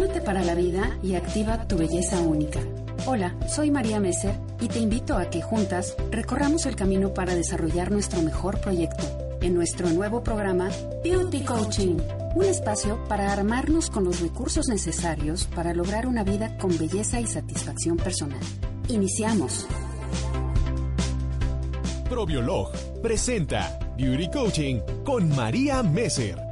Para la vida y activa tu belleza única. Hola, soy María Messer y te invito a que juntas recorramos el camino para desarrollar nuestro mejor proyecto en nuestro nuevo programa Beauty Coaching, un espacio para armarnos con los recursos necesarios para lograr una vida con belleza y satisfacción personal. Iniciamos. Probiolog presenta Beauty Coaching con María Messer.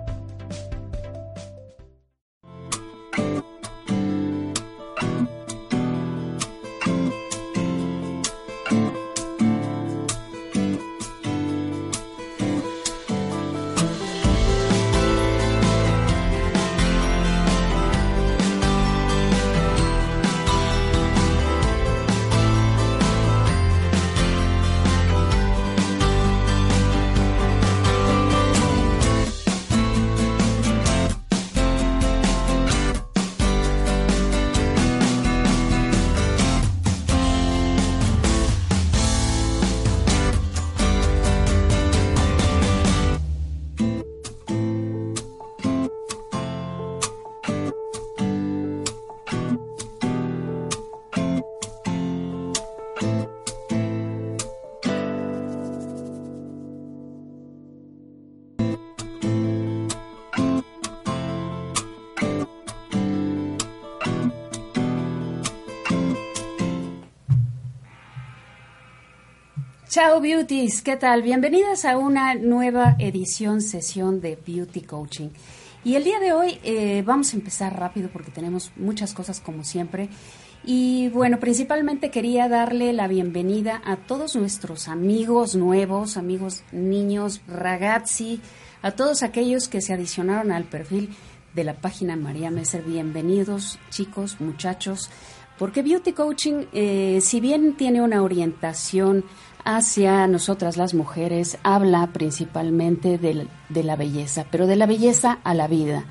Chao Beauties, ¿qué tal? Bienvenidas a una nueva edición, sesión de Beauty Coaching. Y el día de hoy eh, vamos a empezar rápido porque tenemos muchas cosas como siempre. Y bueno, principalmente quería darle la bienvenida a todos nuestros amigos nuevos, amigos niños, ragazzi, a todos aquellos que se adicionaron al perfil de la página María Messer. Bienvenidos chicos, muchachos, porque Beauty Coaching, eh, si bien tiene una orientación hacia nosotras las mujeres habla principalmente de, la belleza, pero de la belleza a la vida.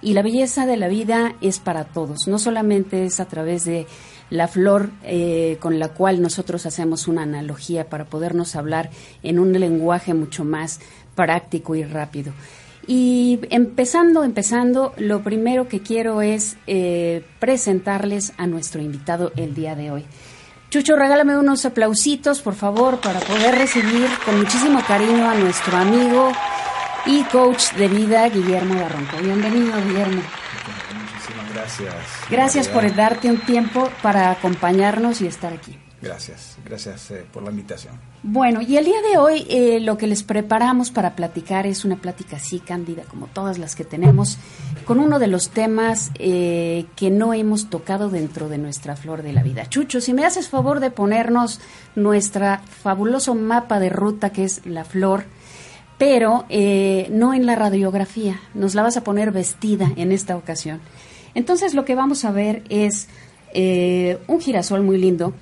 Y la belleza de la vida es para todos, no solamente es a través de la flor eh, con la cual nosotros hacemos una analogía para podernos hablar en un lenguaje mucho más práctico y rápido. Y empezando, empezando, lo primero que quiero es eh, presentarles a nuestro invitado el día de hoy. Chucho, regálame unos aplausitos, por favor, para poder recibir con muchísimo cariño a nuestro amigo y coach de vida, Guillermo Barronco. Bienvenido, Guillermo. Muchísimas gracias. Gracias por darte un tiempo para acompañarnos y estar aquí. Gracias, gracias eh, por la invitación. Bueno, y el día de hoy eh, lo que les preparamos para platicar es una plática así cándida como todas las que tenemos, con uno de los temas eh, que no hemos tocado dentro de nuestra flor de la vida. Chucho, si me haces favor de ponernos nuestra fabuloso mapa de ruta que es la flor, pero no en la radiografía, nos la vas a poner vestida en esta ocasión. Entonces lo que vamos a ver es un girasol muy lindo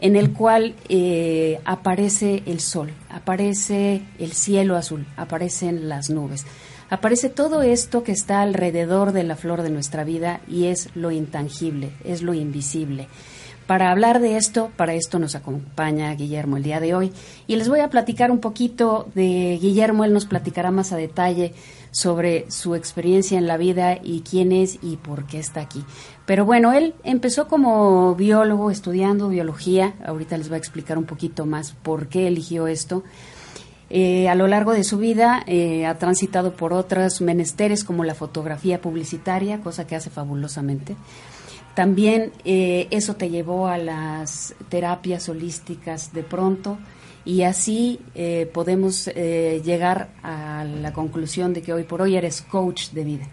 en el cual eh, aparece el sol, aparece el cielo azul, aparecen las nubes, aparece todo esto que está alrededor de la flor de nuestra vida y es lo intangible, es lo invisible. Para hablar de esto, para esto nos acompaña Guillermo el día de hoy y les voy a platicar un poquito de Guillermo, él nos platicará más a detalle sobre su experiencia en la vida y quién es y por qué está aquí. Pero bueno, él empezó como biólogo, estudiando biología. Ahorita les voy a explicar un poquito más por qué eligió esto. Eh, a lo largo de su vida eh, ha transitado por otros menesteres como la fotografía publicitaria, cosa que hace fabulosamente. También eh, eso te llevó a las terapias holísticas de pronto y así eh, podemos eh, llegar a la conclusión de que hoy por hoy eres coach de vida.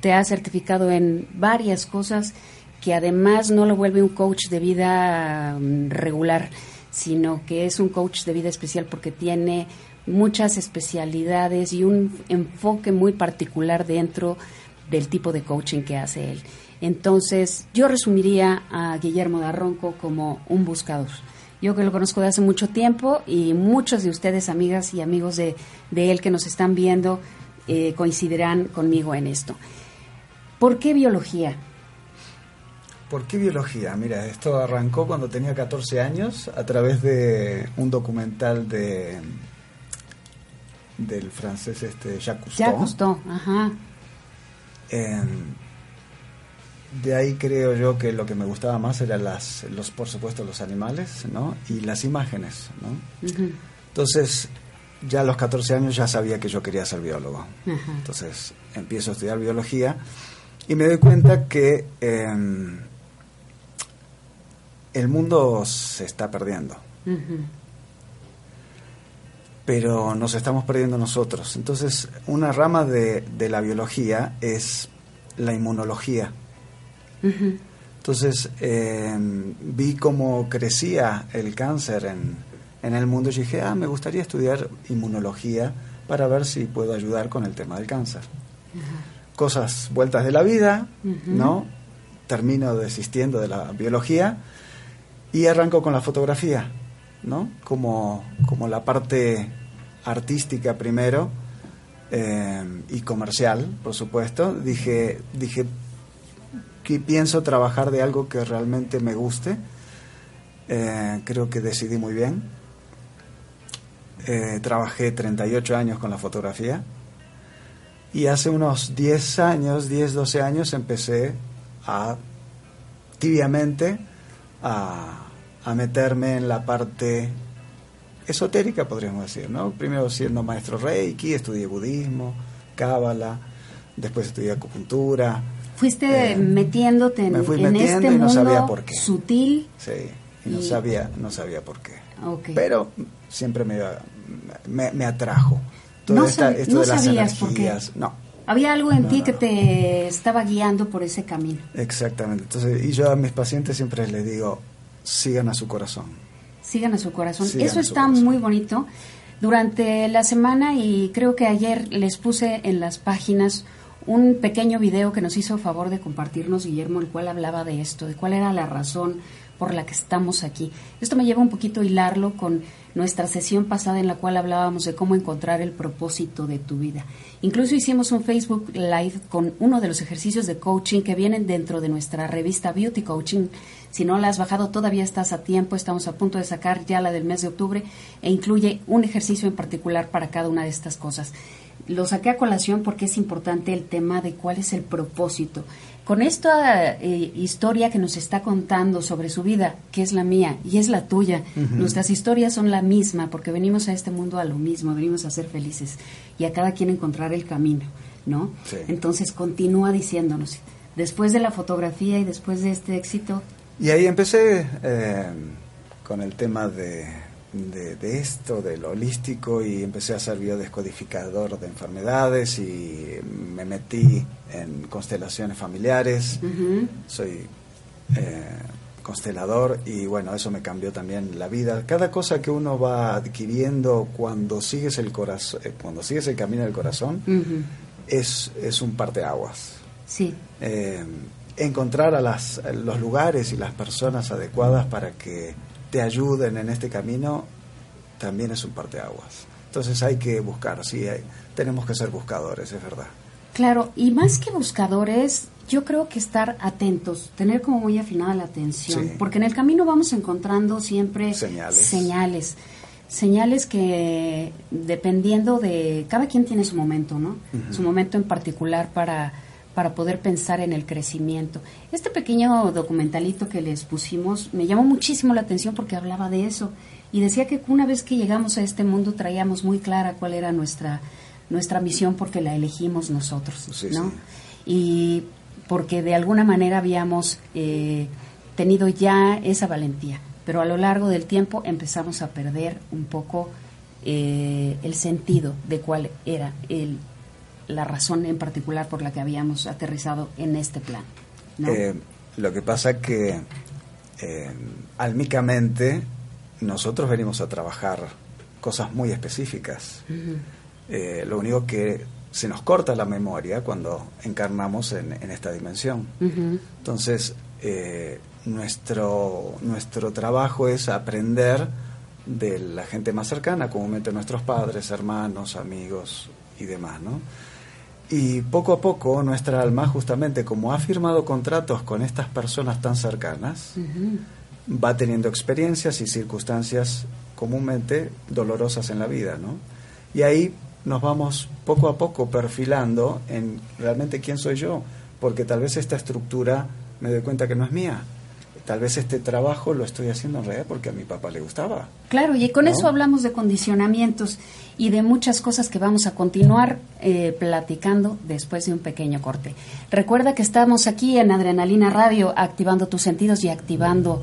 Te has certificado en varias cosas que además no lo vuelve un coach de vida mm, regular, sino que es un coach de vida especial porque tiene muchas especialidades y un enfoque muy particular dentro del tipo de coaching que hace él. Entonces, yo resumiría a Guillermo Darronco como un buscador yo que lo conozco de hace mucho tiempo y muchos de ustedes, amigas y amigos de, él que nos están viendo, eh, coincidirán conmigo en esto. ¿Por qué biología? ¿Por qué biología? Mira, esto arrancó cuando tenía 14 años a través de un documental de del francés este Jacques Cousteau. Jacques Cousteau, ajá de ahí creo yo que lo que me gustaba más eran las, los, por supuesto, los animales, ¿no? Y las imágenes, ¿no? Entonces, ya a los 14 años ya sabía que yo quería ser biólogo. Entonces, empiezo a estudiar biología y me doy cuenta que em, el mundo se está perdiendo. Pero nos estamos perdiendo nosotros. Entonces, una rama de, de la biología es la inmunología entonces eh, vi cómo crecía el cáncer en, en, el mundo y dije, ah, me gustaría estudiar inmunología para ver si puedo ayudar con el tema del cáncer. Cosas vueltas de la vida, ¿no? Termino desistiendo de la biología y arranco con la fotografía, ¿no? Como, como la parte artística primero eh, y comercial, por supuesto. Dije, dije, que pienso trabajar de algo que realmente me guste. Eh, creo que decidí muy bien. Eh, trabajé 38 años con la fotografía y hace unos 10 años, 10, 12 años empecé a tibiamente a, a meterme en la parte esotérica, podríamos decir, ¿no? Primero siendo maestro Reiki, estudié budismo, cábala, después estudié acupuntura, fuiste eh, metiéndote en, este no mundo sabía por qué. sutil. Sí, y no sabía, no sabía por qué. Pero siempre me, me, atrajo. no, sabías por qué. No. Había algo en ti que te estaba guiando por ese camino. Exactamente. Entonces, y yo a mis pacientes siempre les digo, sigan a su corazón. Sigan a su corazón. Eso está muy bonito. Durante la semana y creo que ayer les puse en las páginas un pequeño video que nos hizo favor de compartirnos Guillermo, el cual hablaba de esto, de cuál era la razón por la que estamos aquí. Esto me lleva un poquito a hilarlo con nuestra sesión pasada en la cual hablábamos de cómo encontrar el propósito de tu vida. Incluso hicimos un Facebook Live con uno de los ejercicios de coaching que vienen dentro de nuestra revista Beauty Coaching. Si no la has bajado, todavía estás a tiempo. Estamos a punto de sacar ya la del mes de octubre e incluye un ejercicio en particular para cada una de estas cosas. Lo saqué a colación porque es importante el tema de cuál es el propósito. Con esta eh, historia que nos está contando sobre su vida, que es la mía y es la tuya, nuestras historias son la misma porque venimos a este mundo a lo mismo, venimos a ser felices y a cada quien encontrar el camino, ¿no? Sí. Entonces continúa diciéndonos, después de la fotografía y después de este éxito, Y ahí empecé eh, con el tema de, de, de esto, del holístico, y empecé a ser biodescodificador de enfermedades y me metí en constelaciones familiares. Soy eh, constelador y bueno, eso me cambió también la vida. Cada cosa que uno va adquiriendo cuando sigues el corazón, eh, cuando sigues el camino del corazón, ujú, es, es un parteaguas. sí, Eh, encontrar a las, a los lugares y las personas adecuadas para que te ayuden en este camino también es un parteaguas. Entonces hay que buscar, sí, hay- tenemos que ser buscadores, es verdad. Claro, y más que buscadores, yo creo que estar atentos, tener como muy afinada la atención, Sí. porque en el camino vamos encontrando siempre Señales. señales, señales que dependiendo de cada quien tiene su momento, ¿no? Su momento en particular para para poder pensar en el crecimiento. Este pequeño documentalito que les pusimos me llamó muchísimo la atención porque hablaba de eso y decía que una vez que llegamos a este mundo traíamos muy clara cuál era nuestra nuestra misión porque la elegimos nosotros, Sí, ¿no? sí. Y porque de alguna manera habíamos eh, tenido ya esa valentía, pero a lo largo del tiempo empezamos a perder un poco eh, el sentido de cuál era el, la razón en particular por la que habíamos aterrizado en este plan. ¿no? Eh, lo que pasa que eh, álmicamente nosotros venimos a trabajar cosas muy específicas. Eh, lo único que se nos corta la memoria cuando encarnamos en, en esta dimensión. Entonces, eh, nuestro, nuestro trabajo es aprender de la gente más cercana, comúnmente nuestros padres, hermanos, amigos y demás, ¿no? Y poco a poco nuestra alma, justamente como ha firmado contratos con estas personas tan cercanas, va teniendo experiencias y circunstancias comúnmente dolorosas en la vida, ¿no? Y ahí nos vamos poco a poco perfilando en realmente quién soy yo, porque tal vez esta estructura me doy cuenta que no es mía. Tal vez este trabajo lo estoy haciendo en realidad porque a mi papá le gustaba. Claro, y con ¿No? eso hablamos de condicionamientos y de muchas cosas que vamos a continuar eh, platicando después de un pequeño corte. Recuerda que estamos aquí en Adrenalina Radio activando tus sentidos y activando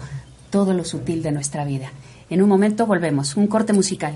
todo lo sutil de nuestra vida. En un momento volvemos, un corte musical.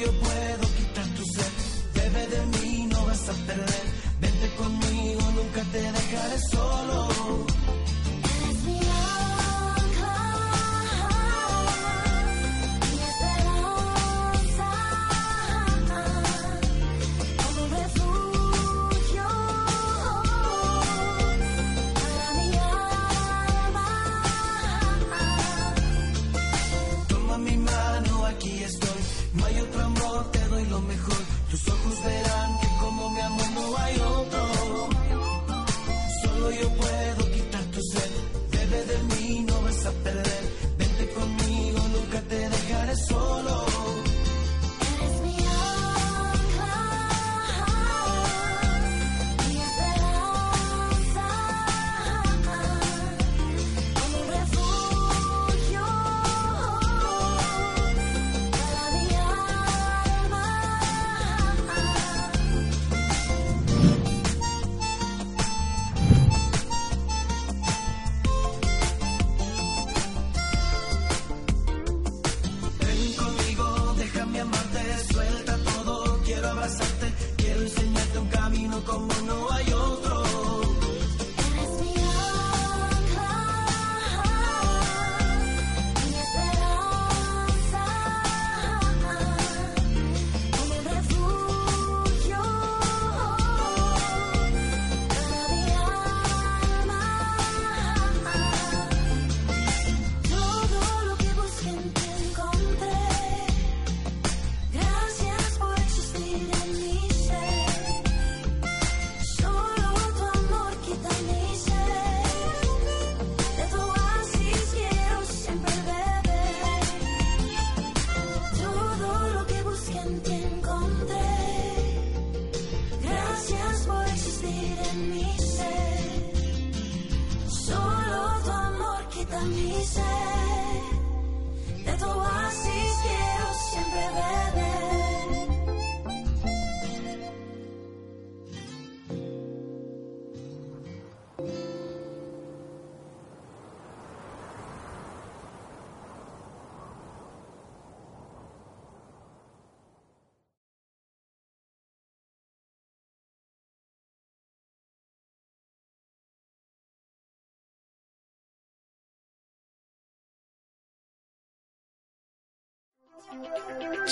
Yo puedo quitar tu sed. Bebe de mí, no vas a perder. Vente conmigo, nunca te dejaré solo.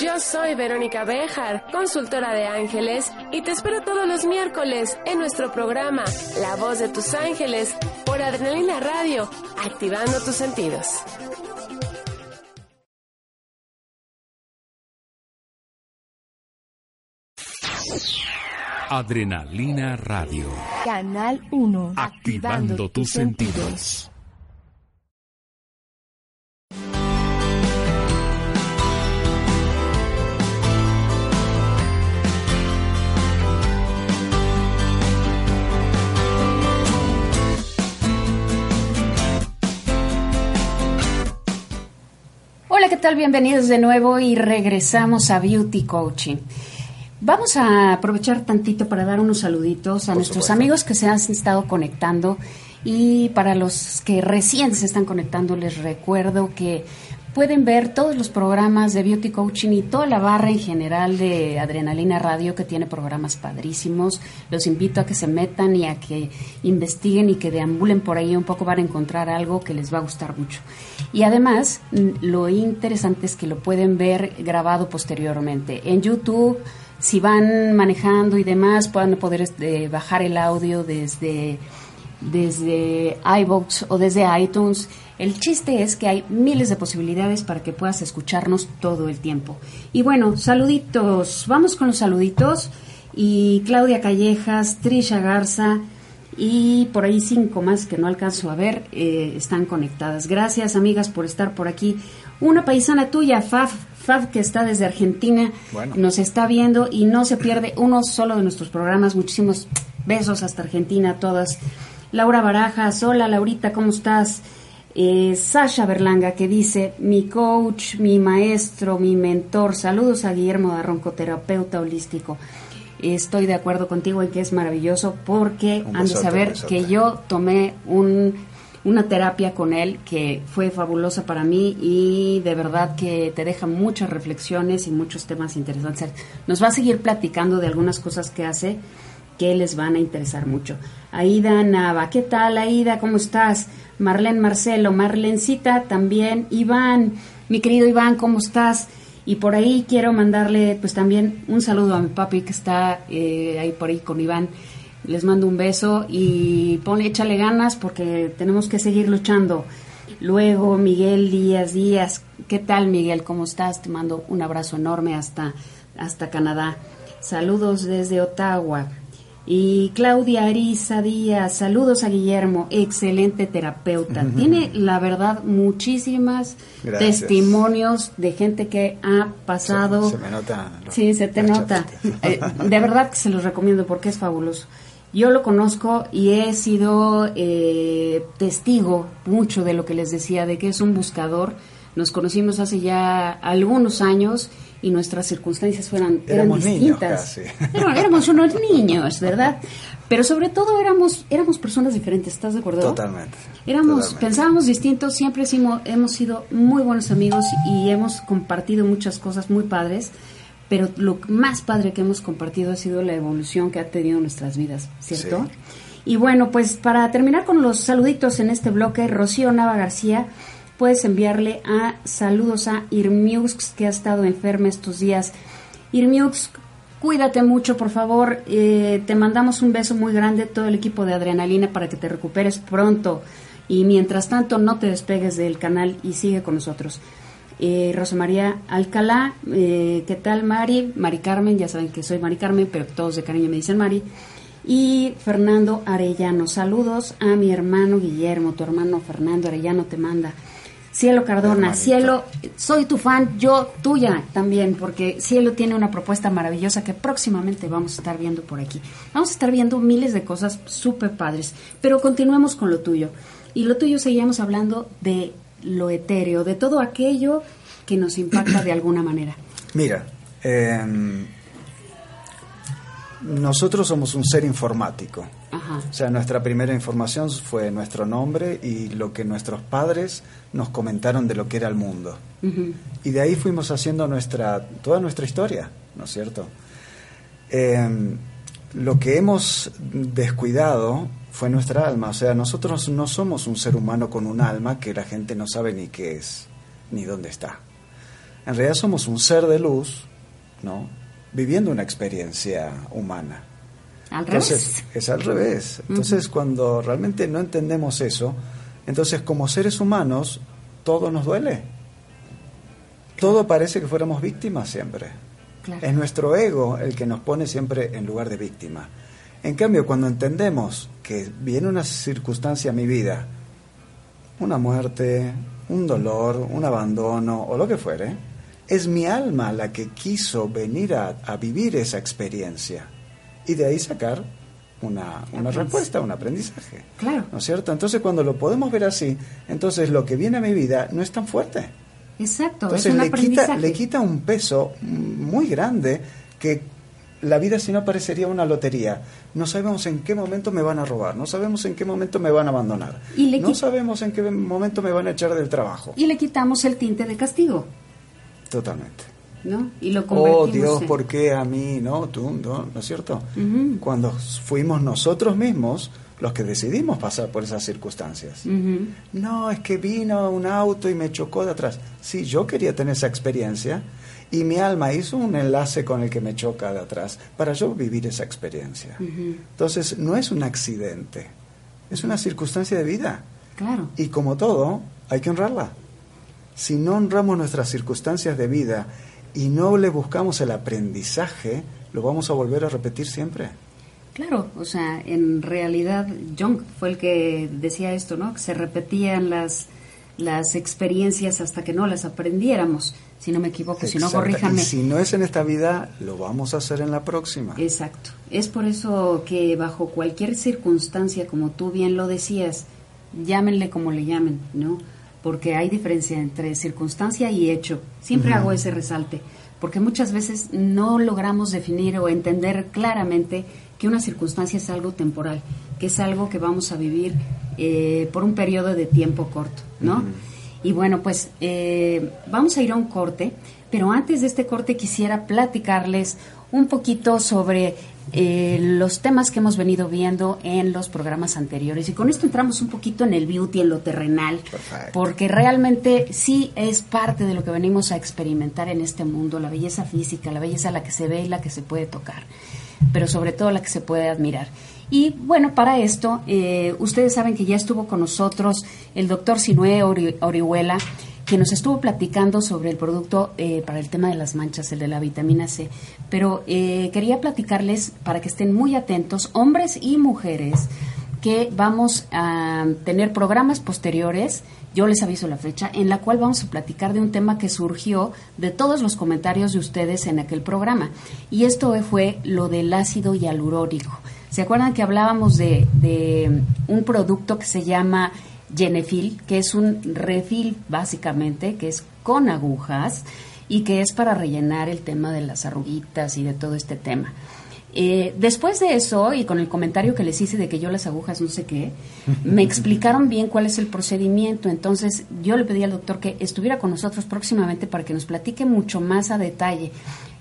Yo soy Verónica Bejar, consultora de ángeles, y te espero todos los miércoles en nuestro programa La voz de tus ángeles por Adrenalina Radio, activando tus sentidos. Adrenalina Radio. Canal 1. Activando, tus sentidos. ¿Qué tal? Bienvenidos de nuevo y regresamos a Beauty Coaching. Vamos a aprovechar tantito para dar unos saluditos a Por nuestros supuesto. amigos que se han estado conectando y para los que recién se están conectando les recuerdo que pueden ver todos los programas de Beauty Coaching y toda la barra en general de Adrenalina Radio que tiene programas padrísimos. Los invito a que se metan y a que investiguen y que deambulen por ahí un poco van a encontrar algo que les va a gustar mucho. Y además, lo interesante es que lo pueden ver grabado posteriormente en YouTube. Si van manejando y demás, puedan poder este, bajar el audio desde desde iVoox o desde iTunes. El chiste es que hay miles de posibilidades para que puedas escucharnos todo el tiempo. Y bueno, saluditos. Vamos con los saluditos. Y Claudia Callejas, Trisha Garza y por ahí cinco más que no alcanzo a ver eh, están conectadas. Gracias, amigas, por estar por aquí. Una paisana tuya, Faf, Faf, que está desde Argentina, Bueno. nos está viendo y no se pierde uno solo de nuestros programas. Muchísimos besos hasta Argentina a todas. Laura Barajas, hola Laurita, ¿cómo estás? Eh, Sasha Berlanga que dice, mi coach, mi maestro, mi mentor, saludos a Guillermo Darronco, terapeuta holístico. Estoy de acuerdo contigo en que es maravilloso porque han de saber que yo tomé un, una terapia con él que fue fabulosa para mí y de verdad que te deja muchas reflexiones y muchos temas interesantes. Nos va a seguir platicando de algunas cosas que hace que les van a interesar mucho. Aida Nava, ¿qué tal Aida? ¿Cómo estás? Marlene Marcelo, Marlencita también, Iván, mi querido Iván, ¿cómo estás? Y por ahí quiero mandarle pues también un saludo a mi papi que está eh, ahí por ahí con Iván. Les mando un beso y ponle, échale ganas porque tenemos que seguir luchando. Luego Miguel Díaz Díaz, ¿qué tal Miguel? ¿Cómo estás? Te mando un abrazo enorme hasta, hasta Canadá. Saludos desde Ottawa. Y Claudia Ariza Díaz, saludos a Guillermo, excelente terapeuta. Tiene, la verdad, muchísimas Gracias. testimonios de gente que ha pasado. Se, se me nota. lo- Sí, se te nota. Eh, de verdad que se los recomiendo porque es fabuloso. Yo lo conozco y he sido eh, testigo mucho de lo que les decía, de que es un buscador. Nos conocimos hace ya algunos años y nuestras circunstancias fueran, eran niños distintas. casi. Era- éramos unos niños, ¿verdad? Pero sobre todo éramos, éramos personas diferentes, ¿estás de acuerdo? Totalmente. Éramos, totalmente. pensábamos distintos, siempre hemos, hemos sido muy buenos amigos y hemos compartido muchas cosas muy padres, pero lo más padre que hemos compartido ha sido la evolución que ha tenido nuestras vidas, ¿cierto? Sí. Y bueno, pues para terminar con los saluditos en este bloque, Rocío Nava García, puedes enviarle a saludos a Irmiux, que ha estado enferma estos días. Irmiux, cuídate mucho, por favor. Eh, te mandamos un beso muy grande, todo el equipo de Adrenalina, para que te recuperes pronto. Y mientras tanto, no te despegues del canal y sigue con nosotros. Eh, Rosa María Alcalá, eh, ¿qué tal Mari? Mari Carmen, ya saben que soy Mari Carmen, pero todos de cariño me dicen Mari. Y Fernando Arellano, saludos a mi hermano Guillermo, tu hermano Fernando Arellano te manda. Cielo Cardona. Cielo, soy tu fan, yo tuya también, porque Cielo tiene una propuesta maravillosa que próximamente vamos a estar viendo por aquí. Vamos a estar viendo miles de cosas súper padres, pero continuemos con lo tuyo. Y lo tuyo seguíamos hablando de lo etéreo, de todo aquello que nos impacta de alguna manera. Mira, em, nosotros somos un ser informático. Ajá. O sea, nuestra primera información fue nuestro nombre y lo que nuestros padres nos comentaron de lo que era el mundo. Y de ahí fuimos haciendo nuestra, toda nuestra historia, ¿no es cierto? Eh, lo que hemos descuidado fue nuestra alma. O sea, nosotros no somos un ser humano con un alma que la gente no sabe ni qué es, ni dónde está. En realidad somos un ser de luz, ¿no? Viviendo una experiencia humana. Al Entonces, revés. es al revés. Entonces, cuando realmente no entendemos eso, entonces como seres humanos, todo nos duele. Todo parece que fuéramos víctimas siempre. Claro. Es nuestro ego el que nos pone siempre en lugar de víctima. En cambio, cuando entendemos que viene una circunstancia a mi vida, una muerte, un dolor, un abandono o lo que fuere, es mi alma la que quiso venir a, a vivir esa experiencia y de ahí sacar una, una respuesta, un aprendizaje. Claro. ¿No es cierto? Entonces, cuando lo podemos ver así, entonces lo que viene a mi vida no es tan fuerte. Exacto, Entonces es un le quita, le quita un peso muy grande que la vida si no parecería una lotería. No sabemos en qué momento me van a robar, no sabemos en qué momento me van a abandonar, Y le no sabemos en qué momento me van a echar del trabajo. Y le quitamos el tinte de castigo, Totalmente. ¿No? Y lo Oh Dios, en- ¿por qué a mí? No, tú, no, ¿no es cierto? Cuando fuimos nosotros mismos los que decidimos pasar por esas circunstancias. No, es que vino un auto y me chocó de atrás. Sí, yo quería tener esa experiencia y mi alma hizo un enlace con el que me choca de atrás para yo vivir esa experiencia. Entonces, no es un accidente, es una circunstancia de vida. Claro. Y como todo, hay que honrarla. Si no honramos nuestras circunstancias de vida y no le buscamos el aprendizaje, lo vamos a volver a repetir siempre. Claro, o sea, en realidad Jung fue el que decía esto, ¿no? Que se repetían las, las experiencias hasta que no las aprendiéramos. Si no me equivoco, si no. Y si no es en esta vida, lo vamos a hacer en la próxima. Exacto. Es por eso que bajo cualquier circunstancia, como tú bien lo decías, llámenle como le llamen, ¿no? Porque hay diferencia entre circunstancia y hecho. Siempre hago ese resalte, porque muchas veces no logramos definir o entender claramente que una circunstancia es algo temporal, que es algo que vamos a vivir eh, por un periodo de tiempo corto, ¿no? Y bueno, pues eh, vamos a ir a un corte, pero antes de este corte quisiera platicarles un poquito sobre eh, los temas que hemos venido viendo en los programas anteriores. Y con esto entramos un poquito en el beauty, en lo terrenal, Perfecto. porque realmente sí es parte de lo que venimos a experimentar en este mundo, la belleza física, la belleza la que se ve y la que se puede tocar, pero sobre todo la que se puede admirar. Y bueno, para esto, eh, ustedes saben que ya estuvo con nosotros el doctor Sinué Ori- Orihuela, que nos estuvo platicando sobre el producto eh, para el tema de las manchas, el de la vitamina C. Pero eh, quería platicarles para que estén muy atentos, hombres y mujeres, que vamos a tener programas posteriores, yo les aviso la fecha, en la cual vamos a platicar de un tema que surgió de todos los comentarios de ustedes en aquel programa. Y esto fue lo del ácido hialurónico. ¿Se acuerdan que hablábamos de, de un producto que se llama Genefil, que es un refil básicamente, que es con agujas y que es para rellenar el tema de las arruguitas y de todo este tema? Eh, después de eso, y con el comentario que les hice de que yo las agujas no sé qué, me explicaron bien cuál es el procedimiento. Entonces, yo le pedí al doctor que estuviera con nosotros próximamente para que nos platique mucho más a detalle.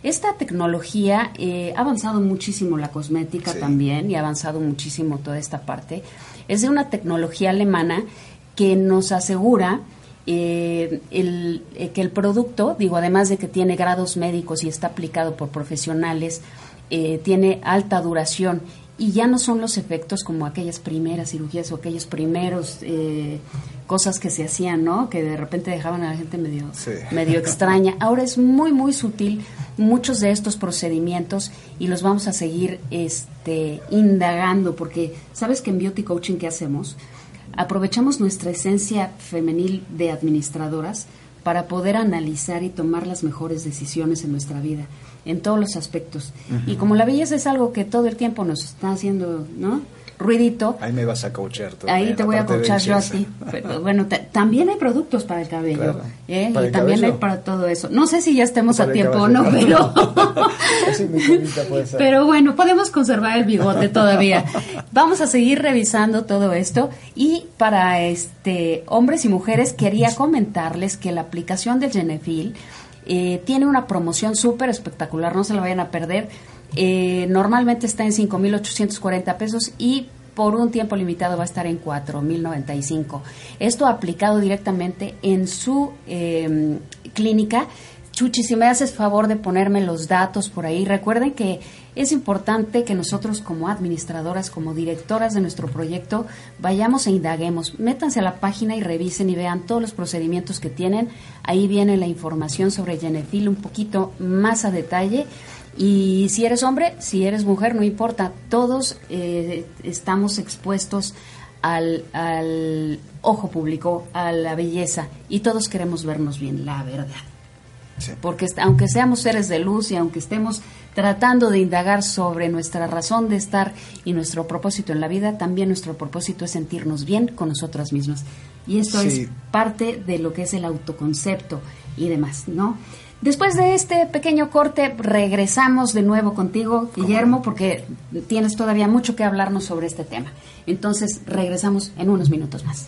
Esta tecnología eh, ha avanzado muchísimo la cosmética Sí. también y ha avanzado muchísimo toda esta parte. Es de una tecnología alemana que nos asegura eh, el, eh, que el producto, digo, además de que tiene grados médicos y está aplicado por profesionales, eh, tiene alta duración y ya no son los efectos como aquellas primeras cirugías o aquellos primeros eh, cosas que se hacían, ¿no? Que de repente dejaban a la gente medio, Sí. medio extraña. Ahora es muy, muy sutil muchos de estos procedimientos y los vamos a seguir este, indagando porque, ¿sabes que en Beauty Coaching qué hacemos? Aprovechamos nuestra esencia femenil de administradoras para poder analizar y tomar las mejores decisiones en nuestra vida, en todos los aspectos. Y como la belleza es algo que todo el tiempo nos está haciendo, ¿no? Ruidito, Ahí me vas a coachar. Ahí en te voy a coachar yo a ti. Pero, bueno, ta- también hay productos para el cabello. Claro. ¿eh? Para y el también cabello. hay para todo eso. No sé si ya estemos a tiempo o no, pero. Así mi colita puede ser. Pero bueno, podemos conservar el bigote todavía. Vamos a seguir revisando todo esto y para este hombres y mujeres quería comentarles que la aplicación del Genefil eh, tiene una promoción súper espectacular, no se la vayan a perder. Eh, normalmente está en 5.840 pesos y por un tiempo limitado va a estar en 4.095. Esto aplicado directamente en su eh, clínica Chuchi, si me haces favor de ponerme los datos por ahí, recuerden que es importante que nosotros como administradoras, como directoras de nuestro proyecto, vayamos e indaguemos. Métanse a la página y revisen y vean todos los procedimientos que tienen. Ahí viene la información sobre Genefil un poquito más a detalle. Y si eres hombre, si eres mujer, no importa, todos eh, estamos expuestos al, al ojo público, a la belleza, y todos queremos vernos bien, la verdad. Porque aunque seamos seres de luz y aunque estemos tratando de indagar sobre nuestra razón de estar y nuestro propósito en la vida, también nuestro propósito es sentirnos bien con nosotras mismas. Y esto es parte de lo que es el autoconcepto y demás, ¿no? Después de este pequeño corte, regresamos de nuevo contigo, Guillermo, porque tienes todavía mucho que hablarnos sobre este tema. Entonces, regresamos en unos minutos más.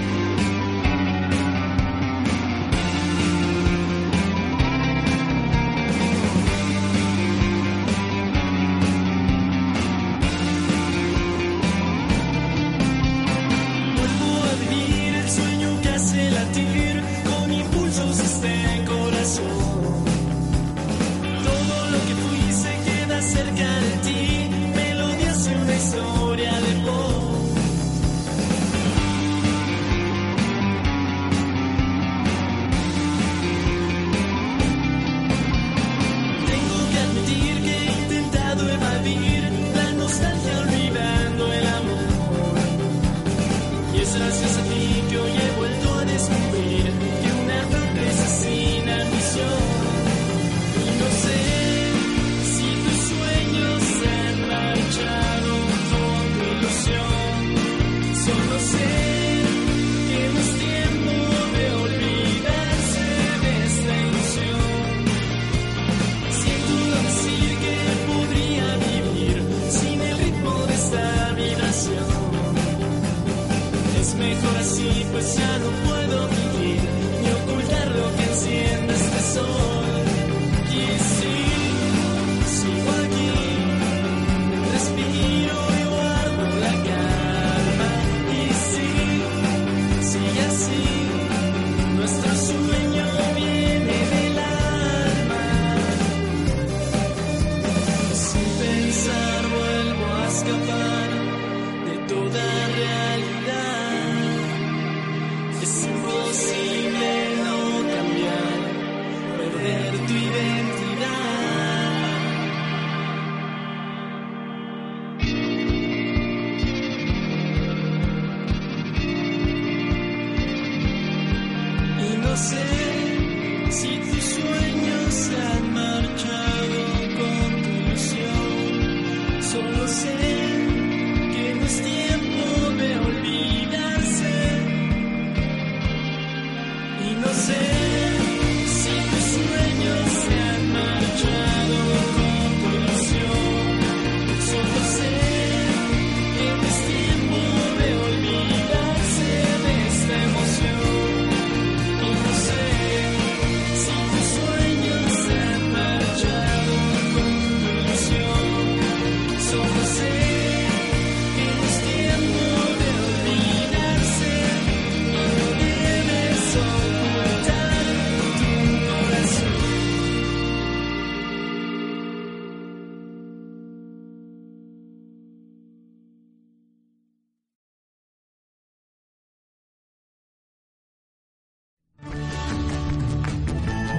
Pues ya no.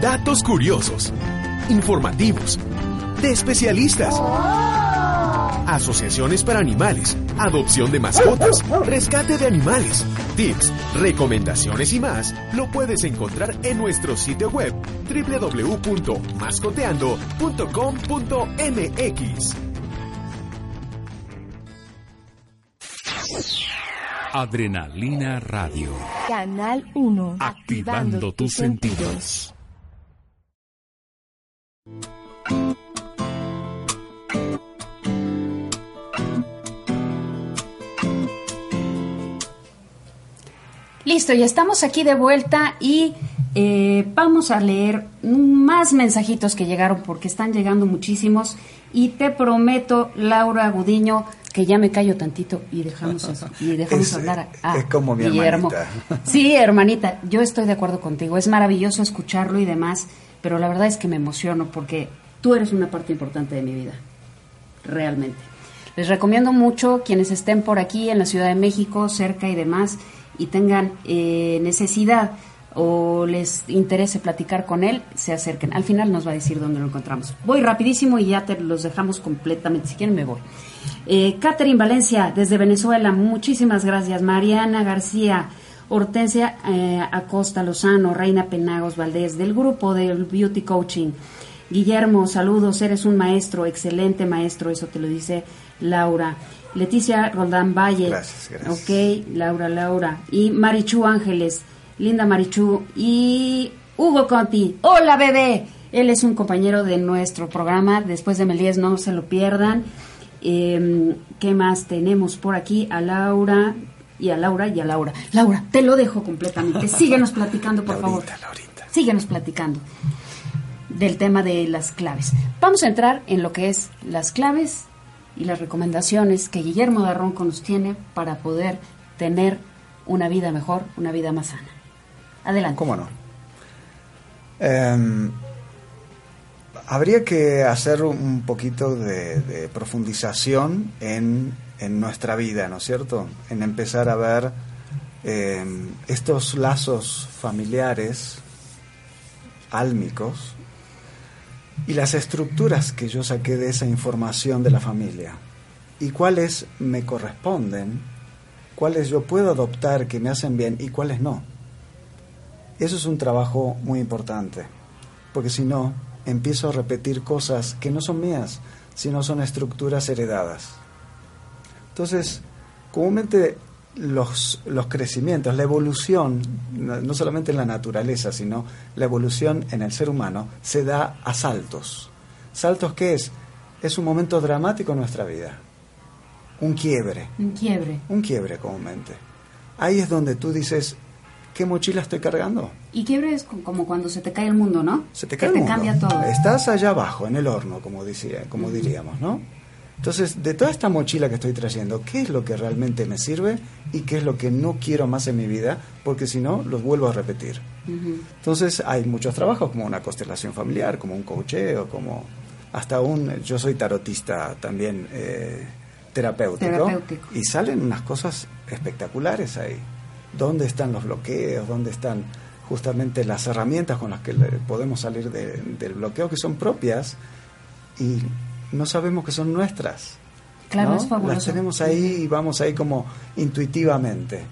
Datos curiosos, informativos, de especialistas, asociaciones para animales, adopción de mascotas, rescate de animales, tips, recomendaciones y más, lo puedes encontrar en nuestro sitio web www.mascoteando.com.mx. Adrenalina Radio. Canal 1. Activando, tus sentidos. Listo, ya estamos aquí de vuelta y eh, vamos a leer más mensajitos que llegaron porque están llegando muchísimos y te prometo, Laura Gudiño, que ya me callo tantito y dejamos, y dejamos Es- hablar a, a es como mi Guillermo. hermanita. Sí, hermanita, yo estoy de acuerdo contigo. Es maravilloso escucharlo y demás, pero la verdad es que me emociono porque tú eres una parte importante de mi vida, realmente. Les recomiendo mucho quienes estén por aquí en la Ciudad de México, cerca y demás, y tengan eh, necesidad o les interese platicar con él, se acerquen. Al final nos va a decir dónde lo encontramos. Voy rapidísimo y ya te los dejamos completamente. Si quieren me voy. Eh, Catherine Valencia, desde Venezuela, muchísimas gracias. Mariana García, Hortensia eh, Acosta Lozano, Reina Penagos Valdés, del grupo del Beauty Coaching. Guillermo, saludos, eres un maestro, excelente maestro, eso te lo dice Laura. Leticia Roldán Valle. Gracias, gracias. Ok, Laura, Laura. Y Marichu Ángeles, linda Marichu. Y Hugo Conti, hola bebé. Él es un compañero de nuestro programa, después de Melíes, no se lo pierdan. Eh, ¿Qué más tenemos por aquí? A Laura y a Laura y a Laura. Laura, te lo dejo completamente. Síguenos platicando, por favor. Laurita, Laurita. Síguenos platicando del tema de las claves. Vamos a entrar en lo que es las claves y las recomendaciones que Guillermo Darronco nos tiene para poder tener una vida mejor, una vida más sana. Adelante. ¿Cómo no? Em, habría que hacer un poquito de, profundización en, en nuestra vida, ¿no es cierto? En empezar a ver em, estos lazos familiares, álmicos, y las estructuras que yo saqué de esa información de la familia, y cuáles me corresponden, cuáles yo puedo adoptar que me hacen bien y cuáles no. Eso es un trabajo muy importante, porque si no, empiezo a repetir cosas que no son mías, sino son estructuras heredadas. Entonces, comúnmente los, los crecimientos, la evolución, no solamente en la naturaleza, sino la evolución en el ser humano, se da a saltos. ¿Saltos qué es? Es un momento dramático en nuestra vida, un quiebre Un quiebre. un quiebre comúnmente. Ahí es donde tú dices, ¿qué mochila estoy cargando? Y quiebre es co- como cuando se te cae el mundo, ¿no? Se te Que cae el te mundo. cambia todo. Estás allá abajo, en el horno, como, decía, como diríamos, ¿no? Entonces, de toda esta mochila que estoy trayendo, ¿qué es lo que realmente me sirve y qué es lo que no quiero más en mi vida? Porque si no, los vuelvo a repetir. Ujú. Entonces, hay muchos trabajos, como una constelación familiar, como un coacheo, como hasta un... Yo soy tarotista también eh, terapéutico, Terapéutico. Y salen unas cosas espectaculares ahí. ¿Dónde están los bloqueos? ¿Dónde están justamente las herramientas con las que podemos salir de- del bloqueo que son propias y no sabemos que son nuestras? Claro, ¿no? es fabuloso. Las tenemos ahí y vamos ahí como intuitivamente.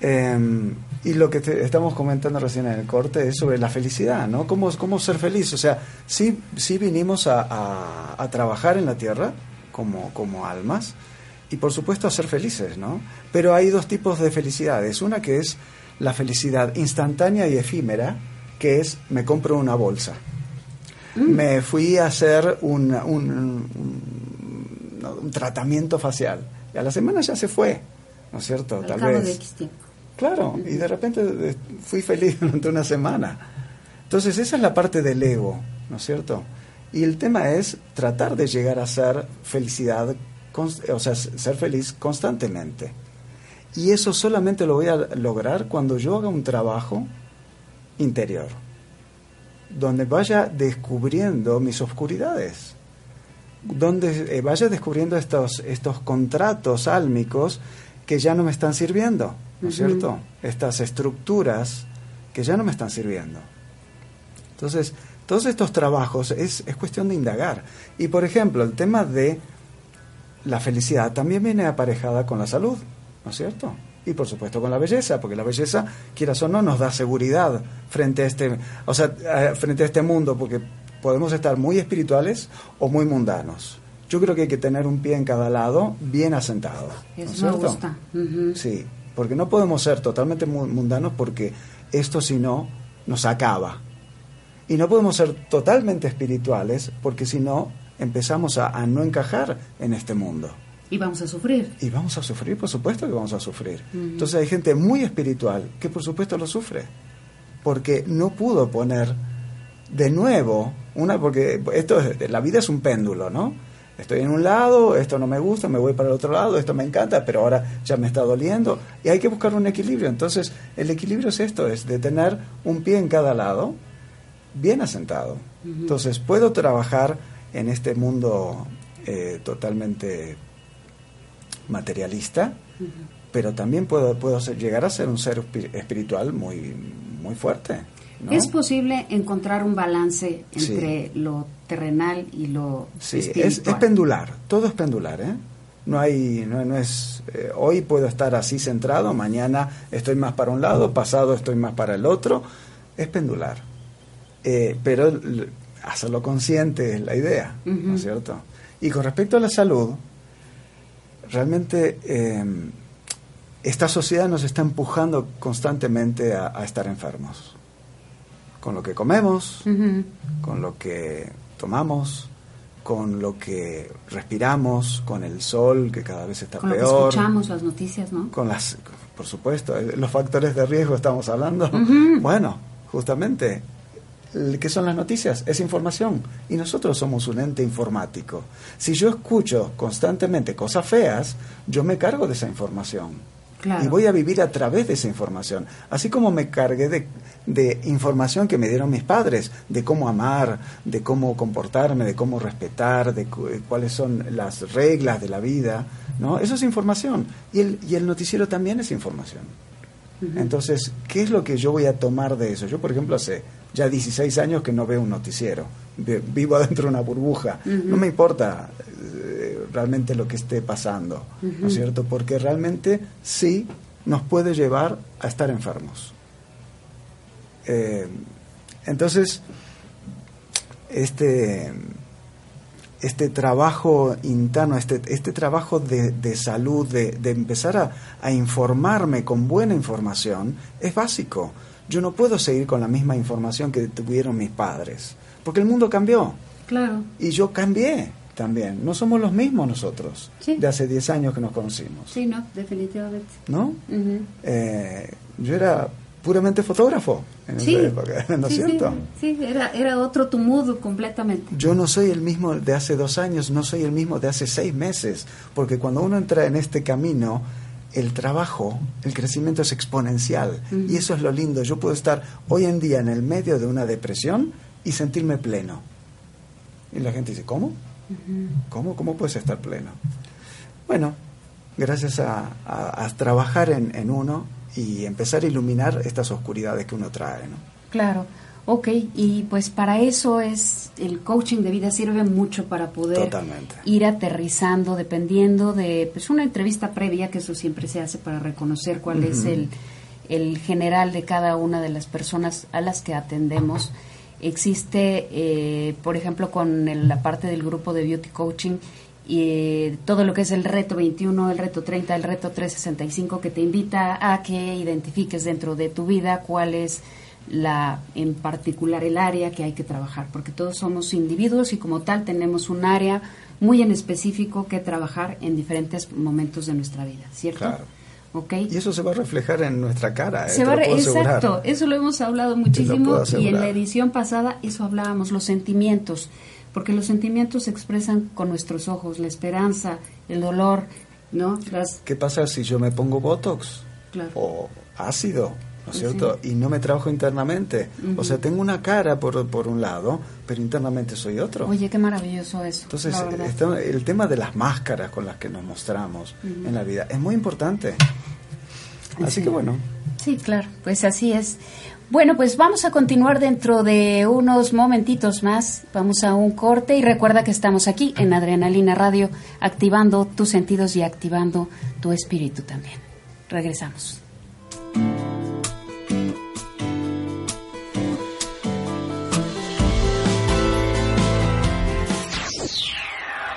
Eh, y lo que te- estamos comentando recién en el corte es sobre la felicidad, ¿no? ¿Cómo, cómo ser feliz? O sea, sí, sí vinimos a, a- a trabajar en la tierra como, como almas y por supuesto a ser felices, ¿no? Pero hay dos tipos de felicidades. Una que es la felicidad instantánea y efímera, que es me compro una bolsa. Me fui a hacer un, un- un- no, un tratamiento facial y a la semana ya se fue, ¿no es cierto? Al Tal cabo vez. de X tiempo. Claro, y de repente eh, fui feliz durante una semana. Entonces esa es la parte del ego, ¿no es cierto? Y el tema es tratar de llegar a ser felicidad, o sea, ser feliz constantemente. Y eso solamente lo voy a lograr cuando yo haga un trabajo interior, donde vaya descubriendo mis oscuridades, donde eh, vaya descubriendo estos, estos contratos álmicos que ya no me están sirviendo, ¿no es cierto? Estas estructuras que ya no me están sirviendo. Entonces, todos estos trabajos es, es cuestión de indagar. Y, por ejemplo, el tema de la felicidad también viene aparejada con la salud, ¿no es cierto? Y por supuesto con la belleza, porque la belleza, quieras o no, nos da seguridad frente a este, o sea, eh, frente a este mundo, porque podemos estar muy espirituales o muy mundanos. Yo creo que hay que tener un pie en cada lado, bien asentado. ¿no es Eso me gusta. Sí, porque no podemos ser totalmente mu- mundanos porque esto si no nos acaba. Y no podemos ser totalmente espirituales porque si no empezamos a, a no encajar en este mundo. Y vamos a sufrir. Y vamos a sufrir, por supuesto que vamos a sufrir. Entonces hay gente muy espiritual que por supuesto lo sufre, porque no pudo poner de nuevo una, porque esto es- la vida es un péndulo, ¿no? Estoy en un lado, esto no me gusta, me voy para el otro lado, esto me encanta, pero ahora ya me está doliendo y hay que buscar un equilibrio. Entonces el equilibrio es esto, es de tener un pie en cada lado, bien asentado. Entonces puedo trabajar en este mundo eh, totalmente materialista, pero también puedo, puedo ser- llegar a ser un ser espi- espiritual muy, muy fuerte. ¿no? Es posible encontrar un balance Sí. entre lo terrenal y lo Sí, es, espiritual. es pendular, todo es pendular, ¿eh? No hay, no, no es, eh, hoy puedo estar así centrado, mañana estoy más para un lado, pasado estoy más para el otro, es pendular. Eh, pero hacerlo consciente es la idea, ¿no es cierto? Y con respecto a la salud, realmente eh, esta sociedad nos está empujando constantemente a, a estar enfermos. Con lo que comemos, con lo que tomamos, con lo que respiramos, con el sol que cada vez está Con lo que peor, escuchamos, las noticias, ¿no? con las, por supuesto, eh, los factores de riesgo estamos hablando. Bueno, justamente, ¿qué son las noticias? Es información y nosotros somos un ente informático. Si yo escucho constantemente cosas feas, yo me cargo de esa información. Claro. Y voy a vivir a través de esa información. Así como me cargué de, de información que me dieron mis padres, de cómo amar, de cómo comportarme, de cómo respetar, de cu- eh, cuáles son las reglas de la vida. ¿no? Eso es información. Y el, y el noticiero también es información. Entonces, ¿qué es lo que yo voy a tomar de eso? Yo, por ejemplo, hace ya 16 años que no veo un noticiero. Vi- Vivo adentro de una burbuja. No me importa eh, realmente lo que esté pasando, ¿no es cierto? Porque realmente sí nos puede llevar a estar enfermos. Eh, entonces, este, este trabajo interno, este, este trabajo de, de salud, de, de empezar a, a informarme con buena información, es básico. Yo no puedo seguir con la misma información que tuvieron mis padres, porque el mundo cambió Claro. y yo cambié también. No somos los mismos nosotros Sí. de hace 10 años que nos conocimos, Sí, no, definitivamente. ¿no? Ujú. Eh, yo era puramente fotógrafo en Sí, esa época, ¿no es sí, sí, cierto? Sí, era, era otro tu mood completamente. Yo no soy el mismo de hace dos años, no soy el mismo de hace seis meses, porque cuando uno entra en este camino, el trabajo, el crecimiento es exponencial. Y eso es lo lindo. Yo puedo estar hoy en día en el medio de una depresión y sentirme pleno. Y la gente dice, ¿cómo? ¿Cómo? ¿Cómo puedes estar pleno? Bueno, gracias a, a- a trabajar en, en uno y empezar a iluminar estas oscuridades que uno trae, ¿no? Claro. Ok, y pues para eso es el coaching de vida sirve mucho para poder Totalmente. ir aterrizando dependiendo de pues una entrevista previa que eso siempre se hace para reconocer cuál es el, el general de cada una de las personas a las que atendemos. Existe, eh, por ejemplo, con el- la parte del grupo de beauty coaching y eh, todo lo que es el reto 21, el reto 30, el reto 365 que te invita a que identifiques dentro de tu vida cuál es la en particular el área que hay que trabajar, porque todos somos individuos y como tal tenemos un área muy en específico que trabajar en diferentes momentos de nuestra vida, ¿cierto? Claro. ¿Ok? Y eso se va a reflejar en nuestra cara. ¿eh? Se va exacto, eso lo hemos hablado muchísimo y en la edición pasada eso hablábamos, los sentimientos, porque los sentimientos se expresan con nuestros ojos, la esperanza, el dolor, ¿no? Las, ¿Qué pasa si yo me pongo Botox Claro. o ácido? ¿No es cierto? Y no me trabajo internamente. O sea, tengo una cara por, por un lado, pero internamente soy otro. Oye, qué maravilloso eso. Entonces, está- el tema de las máscaras con las que nos mostramos en la vida es muy importante. Así Sí. que bueno, Sí, claro, pues así es. Bueno, pues vamos a continuar dentro de unos momentitos más. Vamos a un corte y recuerda que estamos aquí en Adrenalina Radio, activando tus sentidos y activando tu espíritu también. Regresamos.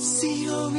Teatro,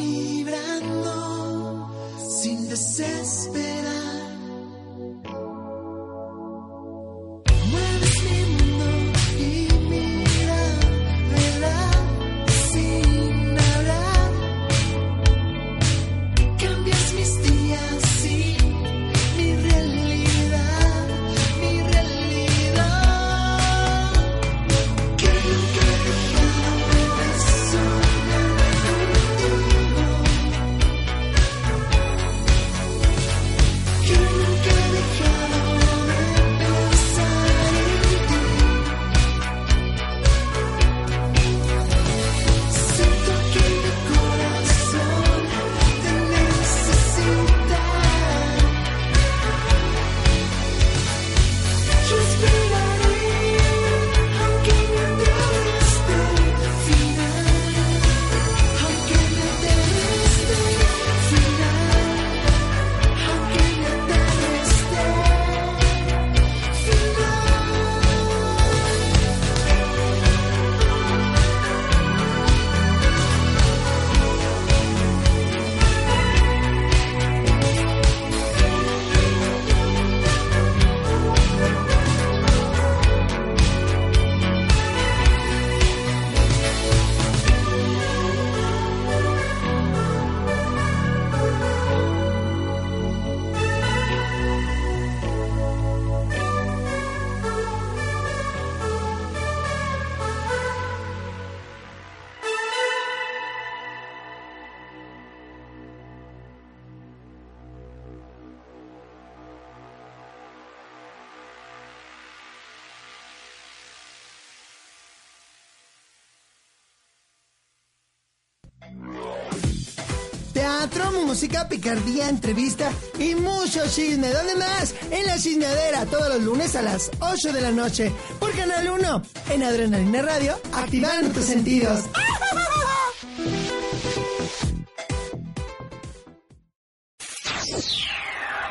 música, picardía, entrevista y mucho chisme. ¿Dónde más? En la chismeadera, todos los lunes a las 8 de la noche. Por Canal 1, en Adrenalina Radio, activando tus sentidos.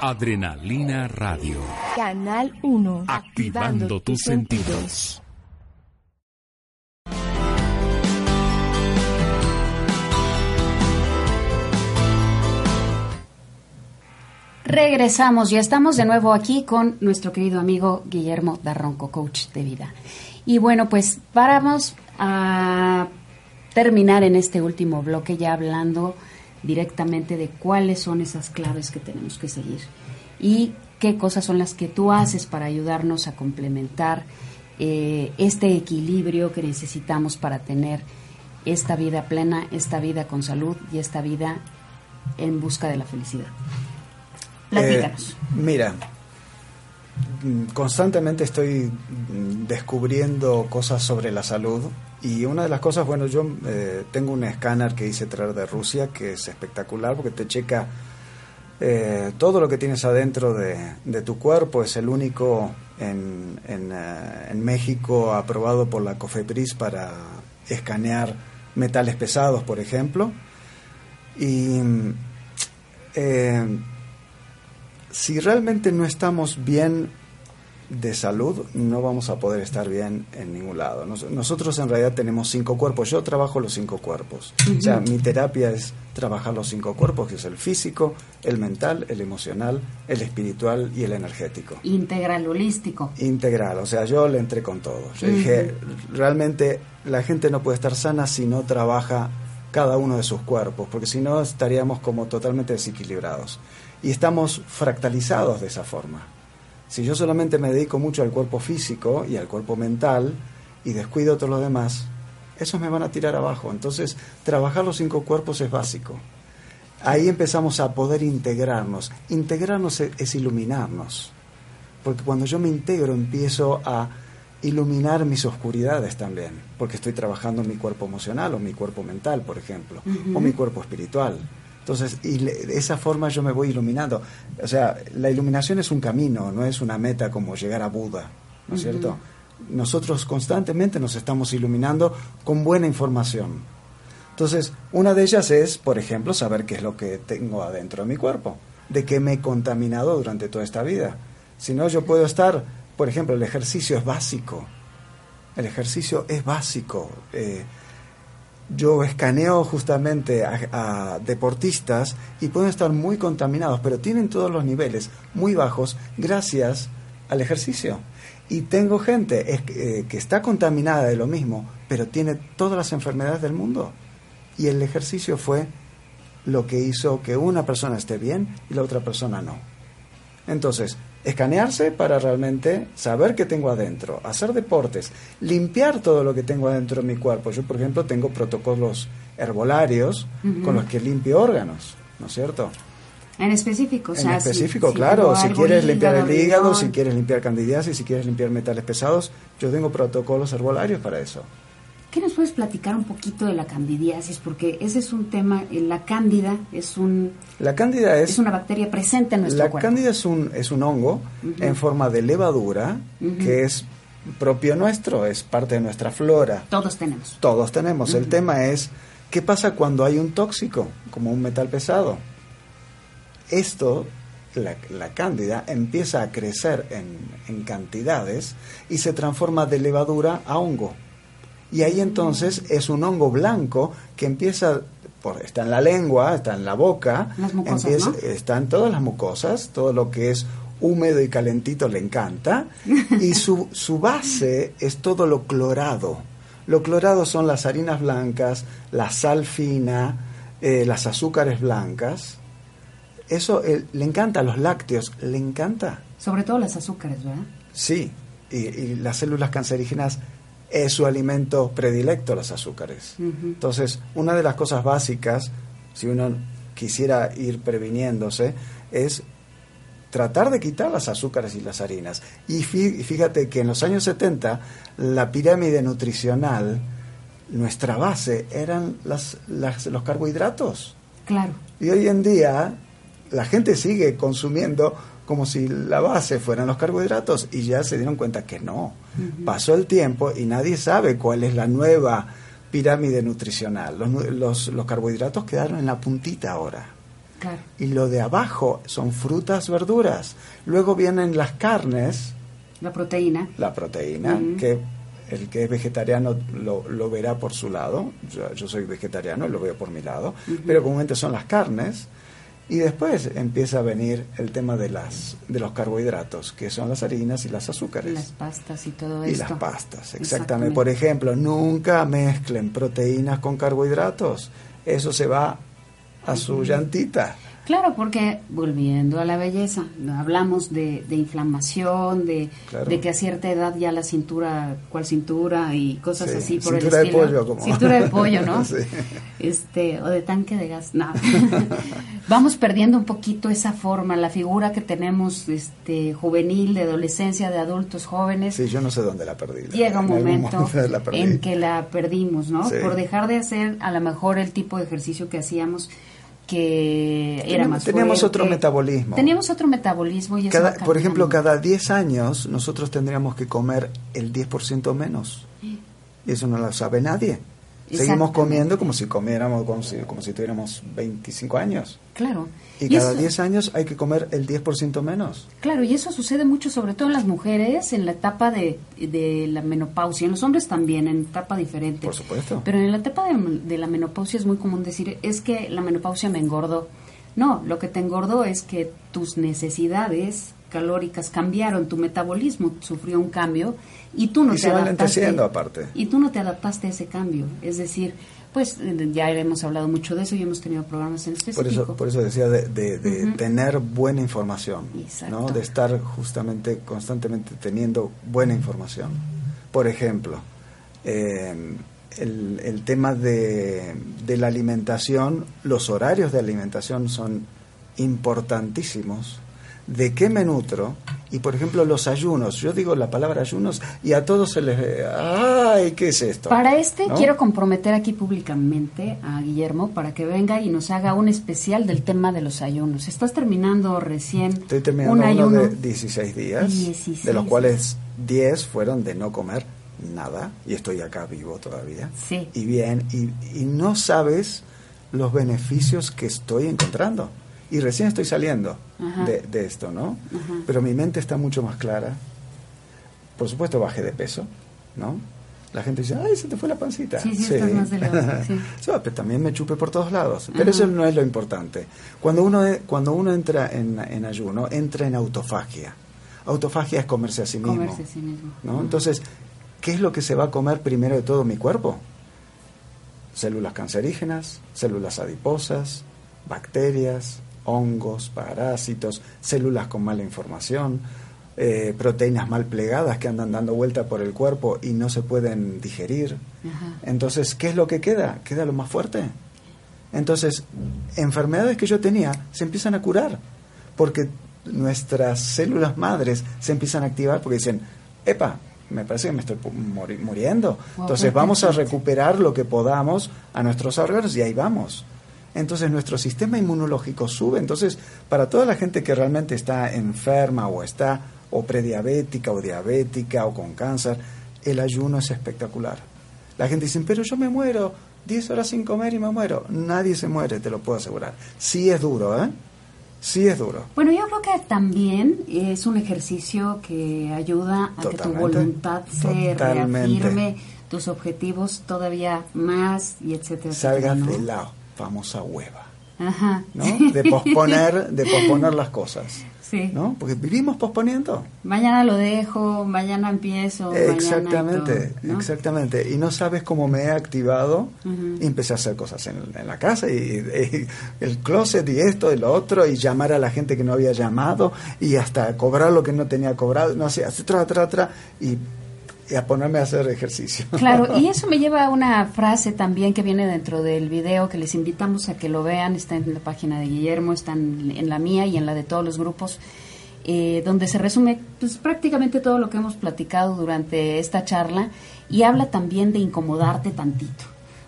Adrenalina Radio. Canal 1. Activando tus sentidos. Regresamos, ya estamos de nuevo aquí con nuestro querido amigo Guillermo Darronco, coach de vida. Y bueno, pues vamos a terminar en este último bloque ya hablando directamente de cuáles son esas claves que tenemos que seguir y qué cosas son las que tú haces para ayudarnos a complementar eh, este equilibrio que necesitamos para tener esta vida plena, esta vida con salud y esta vida en busca de la felicidad. Eh, mira, constantemente estoy descubriendo cosas sobre la salud y una de las cosas, bueno, yo eh, tengo un escáner que hice traer de Rusia que es espectacular porque te checa eh, todo lo que tienes adentro de, tu cuerpo. Es el único en, en, eh, en, México aprobado por la COFEPRIS para escanear metales pesados, por ejemplo. Y eh, si realmente no estamos bien de salud, no vamos a poder estar bien en ningún lado. Nos, nosotros en realidad tenemos cinco cuerpos. Yo trabajo los cinco cuerpos. Uh -huh. O sea, mi terapia es trabajar los cinco cuerpos, que es el físico, el mental, el emocional, el espiritual y el energético. Integral, holístico. Integral. O sea, yo le entré con todo. Yo uh -huh. dije, realmente la gente no puede estar sana si no trabaja cada uno de sus cuerpos, porque si no estaríamos como totalmente desequilibrados. Y estamos fractalizados de esa forma. Si yo solamente me dedico mucho al cuerpo físico y al cuerpo mental y descuido todo lo demás, esos me van a tirar abajo. Entonces, trabajar los cinco cuerpos es básico. Ahí empezamos a poder integrarnos. Integrarnos es iluminarnos. Porque cuando yo me integro empiezo a iluminar mis oscuridades también, porque estoy trabajando mi cuerpo emocional o mi cuerpo mental, por ejemplo, o mi cuerpo espiritual. Entonces, y le- de esa forma yo me voy iluminando. O sea, la iluminación es un camino, no es una meta como llegar a Buda, ¿no es cierto? Nosotros constantemente nos estamos iluminando con buena información. Entonces, una de ellas es, por ejemplo, saber qué es lo que tengo adentro de mi cuerpo, de qué me he contaminado durante toda esta vida. Si no, yo puedo estar, por ejemplo, el ejercicio es básico. El ejercicio es básico. Eh, yo escaneo justamente a, deportistas y pueden estar muy contaminados, pero tienen todos los niveles muy bajos gracias al ejercicio. Y tengo gente eh, que está contaminada de lo mismo, pero tiene todas las enfermedades del mundo. Y el ejercicio fue lo que hizo que una persona esté bien y la otra persona no. Entonces, escanearse para realmente saber qué tengo adentro, hacer deportes, limpiar todo lo que tengo adentro de mi cuerpo. Yo, por ejemplo, tengo protocolos herbolarios con los que limpio órganos, ¿no es cierto? En específico, o en sea, específico, si claro, si quieres limpiar el hígado, riñón, si quieres limpiar candidiasis, si quieres limpiar metales pesados, yo tengo protocolos herbolarios para eso. ¿Qué nos puedes platicar un poquito de la candidiasis? Porque ese es un tema, eh, la cándida es un La cándida es, es una bacteria presente en nuestro la cuerpo. cándida es un es un hongo en forma de levadura que es propio nuestro, es parte de nuestra flora. Todos tenemos. Todos tenemos. El tema es, ¿qué pasa cuando hay un tóxico, como un metal pesado? Esto, la, la cándida, empieza a crecer en, en cantidades y se transforma de levadura a hongo. Y ahí entonces es un hongo blanco que empieza, por, está en la lengua, está en la boca, Las mucosas, empieza- ¿no? está en todas las mucosas, todo lo que es húmedo y calentito le encanta, y su, su base es todo lo clorado. Lo clorado son las harinas blancas, la sal fina, eh, las azúcares blancas. Eso eh, le encanta, los lácteos, le encanta. Sobre todo las azúcares, ¿verdad? Sí, y, y las células cancerígenas es su alimento predilecto, los azúcares. Entonces, una de las cosas básicas, si uno quisiera ir previniéndose, es tratar de quitar las azúcares y las harinas. Y fíjate que en los años 70, la pirámide nutricional, nuestra base eran las, las- los carbohidratos. Claro. Y hoy en día la gente sigue consumiendo como si la base fueran los carbohidratos y ya se dieron cuenta que no. Pasó el tiempo y nadie sabe cuál es la nueva pirámide nutricional. Los, los, los carbohidratos quedaron en la puntita ahora. Claro. Y lo de abajo son frutas, verduras. Luego vienen las carnes, La proteína. la proteína, que el que es vegetariano lo, lo verá por su lado. Yo, yo soy vegetariano y lo veo por mi lado. Pero comúnmente son las carnes. Y después empieza a venir el tema de, las, de los carbohidratos, que son las harinas y las azúcares. Las pastas y todo y esto. las pastas, exactamente. Por ejemplo, nunca mezclen proteínas con carbohidratos. Eso se va a su llantita. Claro, porque volviendo a la belleza, hablamos de, de inflamación, de, Claro. de que a cierta edad ya la cintura, cuál cintura y cosas Sí, así por cintura el de estilo. pollo, como- Cintura de pollo, ¿no? Sí. Este, o de tanque de gas. No. Vamos perdiendo un poquito esa forma, la figura que tenemos este juvenil, de adolescencia, de adultos jóvenes. Sí, yo no sé dónde la perdí. Llega un momento en que la perdimos, ¿no? Sí. Por dejar de hacer a lo mejor el tipo de ejercicio que hacíamos que era más teníamos fuerte. otro metabolismo. Teníamos otro metabolismo y Cada- por ejemplo, cada 10 años nosotros tendríamos que comer el 10% menos. Y eso no lo sabe nadie. Seguimos comiendo como si comiéramos, como si, como si tuviéramos 25 años. Claro. Y, Y cada eso- 10 años hay que comer el 10% menos. Claro, y eso sucede mucho, sobre todo en las mujeres, en la etapa de, de la menopausia, en los hombres también, en etapa diferente. Por supuesto. Pero en la etapa de, de la menopausia es muy común decir, es que la menopausia me engordó. No, lo que te engordó es que tus necesidades calóricas cambiaron, tu metabolismo sufrió un cambio y tú no y te se adaptaste. aparte. Y tú no te adaptaste a ese cambio. Es decir, pues ya hemos hablado mucho de eso y hemos tenido programas en Por específico. eso, por eso decía de, de- de Ujú. tener buena información, Exacto. ¿no? de estar justamente, constantemente teniendo buena información. Por ejemplo, eh, el, el tema de, de la alimentación, los horarios de alimentación son importantísimos. ¿De qué me nutro? Y por ejemplo, los ayunos. Yo digo la palabra ayunos y a todos se les. ¡Ay! ¿Qué es esto? Para este ¿No? quiero comprometer aquí públicamente a Guillermo para que venga y nos haga un especial del tema de los ayunos. Estás terminando recién Estoy terminando un uno ayuno. de 16 días, 16 de los cuales 10 fueron de no comer nada, y estoy acá vivo todavía. Sí. Y bien, y, y no sabes los beneficios que estoy encontrando. Y recién estoy saliendo de, de esto, ¿no? Ajá. Pero mi mente está mucho más clara. Por supuesto, bajé de peso, ¿no? La gente dice, ay, se te fue la pancita. Sí, sí, estás más delgado, sí. Sí, pero también me chupe por todos lados. Pero Ajá. eso no es lo importante. Cuando uno, cuando uno entra en, en ayuno, entra en autofagia. Autofagia es comerse a sí mismo. Comerse a sí mismo. ¿no? Entonces, ¿qué es lo que se va a comer primero de todo mi cuerpo? Células cancerígenas, células adiposas, bacterias, hongos, parásitos, células con mala información, eh, proteínas mal plegadas que andan dando vuelta por el cuerpo y no se pueden digerir. Ajá. Entonces, ¿qué es lo que queda? Queda lo más fuerte. Entonces, enfermedades que yo tenía se empiezan a curar, porque nuestras células madres se empiezan a activar porque dicen, epa, me parece que me estoy muri- muriendo. Wow, Entonces vamos a recuperar lo que podamos a nuestros órganos y ahí vamos. Entonces nuestro sistema inmunológico sube. Entonces, para toda la gente que realmente está enferma o está o prediabética o diabética o con cáncer, el ayuno es espectacular. La gente dice, pero yo me muero 10 horas sin comer y me muero. Nadie se muere, te lo puedo asegurar. Sí es duro, ¿eh? Sí es duro. Bueno, yo creo que también es un ejercicio que ayuda a que tu voluntad se Totalmente. reafirme, tus objetivos todavía más y etcétera. Salgas etcétera, ¿no? de la famosa hueva, Ajá. ¿no? De posponer, de posponer las cosas, Sí. ¿no? Porque vivimos posponiendo. Mañana lo dejo, mañana empiezo. mañana Exactamente, todo, ¿no? exactamente. Y no sabes cómo me he activado y empecé a hacer cosas en, en la casa y, y el closet y esto y lo otro y llamar a la gente que no había llamado y hasta cobrar lo que no tenía cobrado, no sé, así, tra, tra, tra, y, y a ponerme a hacer ejercicio. Claro, y eso me lleva a una frase también que viene dentro del video que les invitamos a que lo vean, está en la página de Guillermo, está en, en la mía y en la de todos los grupos, eh, donde se resume pues, prácticamente todo lo que hemos platicado durante esta charla y habla también de incomodarte tantito.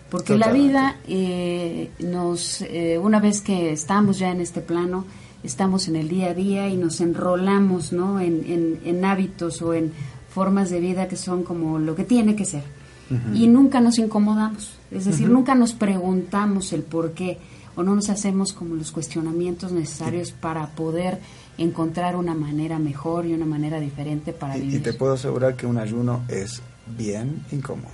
Porque la vida eh, nos, eh, una vez que estamos ya en este plano, estamos en el día a día y nos enrolamos ¿no? en, en- en hábitos o en formas de vida que son como lo que tiene que ser. Y nunca nos incomodamos, es decir, nunca nos preguntamos el por qué o no nos hacemos como los cuestionamientos necesarios para poder encontrar una manera mejor y una manera diferente para Y, y vivir. te puedo asegurar que un ayuno es bien incómodo.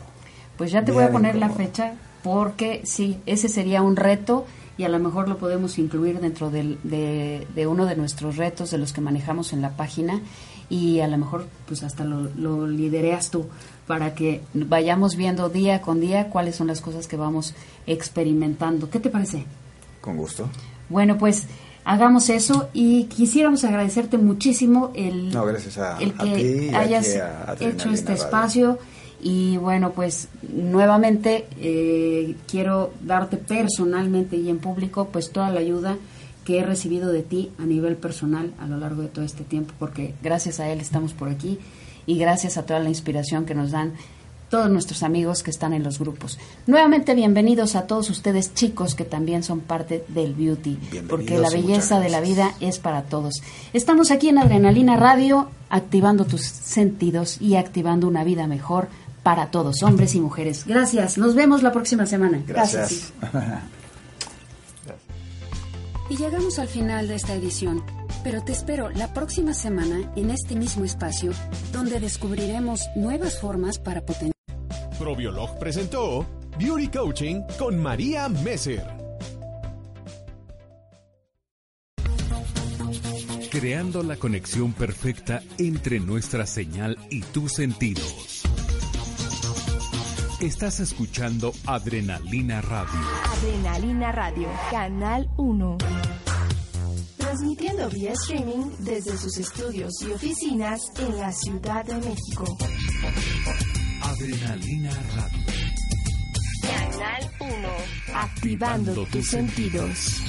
Pues ya te voy a poner la fecha porque sí, ese sería un reto y a lo mejor lo podemos incluir dentro del- de, de uno de nuestros retos de los que manejamos en la página y a lo mejor pues hasta lo, lo lidereas tú para que vayamos viendo día con día cuáles son las cosas que vamos experimentando. ¿Qué te parece? Con gusto. Bueno, pues hagamos eso y quisiéramos agradecerte muchísimo el, No, gracias a- el a que ti hayas a hecho este Radio. espacio y bueno, pues nuevamente eh, quiero darte personalmente y en público pues toda la ayuda que he recibido de ti a nivel personal a lo largo de todo este tiempo porque gracias a él estamos por aquí y gracias a toda la inspiración que nos dan todos nuestros amigos que están en los grupos. Nuevamente bienvenidos a todos ustedes chicos que también son parte del beauty, porque la belleza de la gracias. vida es para todos. Estamos aquí en Adrenalina Radio, activando tus sentidos y activando una vida mejor para todos, hombres y mujeres. Gracias, nos vemos la próxima semana. Gracias. Y llegamos al final de esta edición, pero te espero la próxima semana en este mismo espacio, donde descubriremos nuevas formas para potenciar. Probiolog presentó Beauty Coaching con María Messer. Creando la conexión perfecta entre nuestra señal y tus sentidos. Estás escuchando Adrenalina Radio. Adrenalina Radio, Canal 1. Transmitiendo vía streaming desde sus estudios y oficinas en la Ciudad de México. Adrenalina Radio. Canal 1. Activando tus sentidos.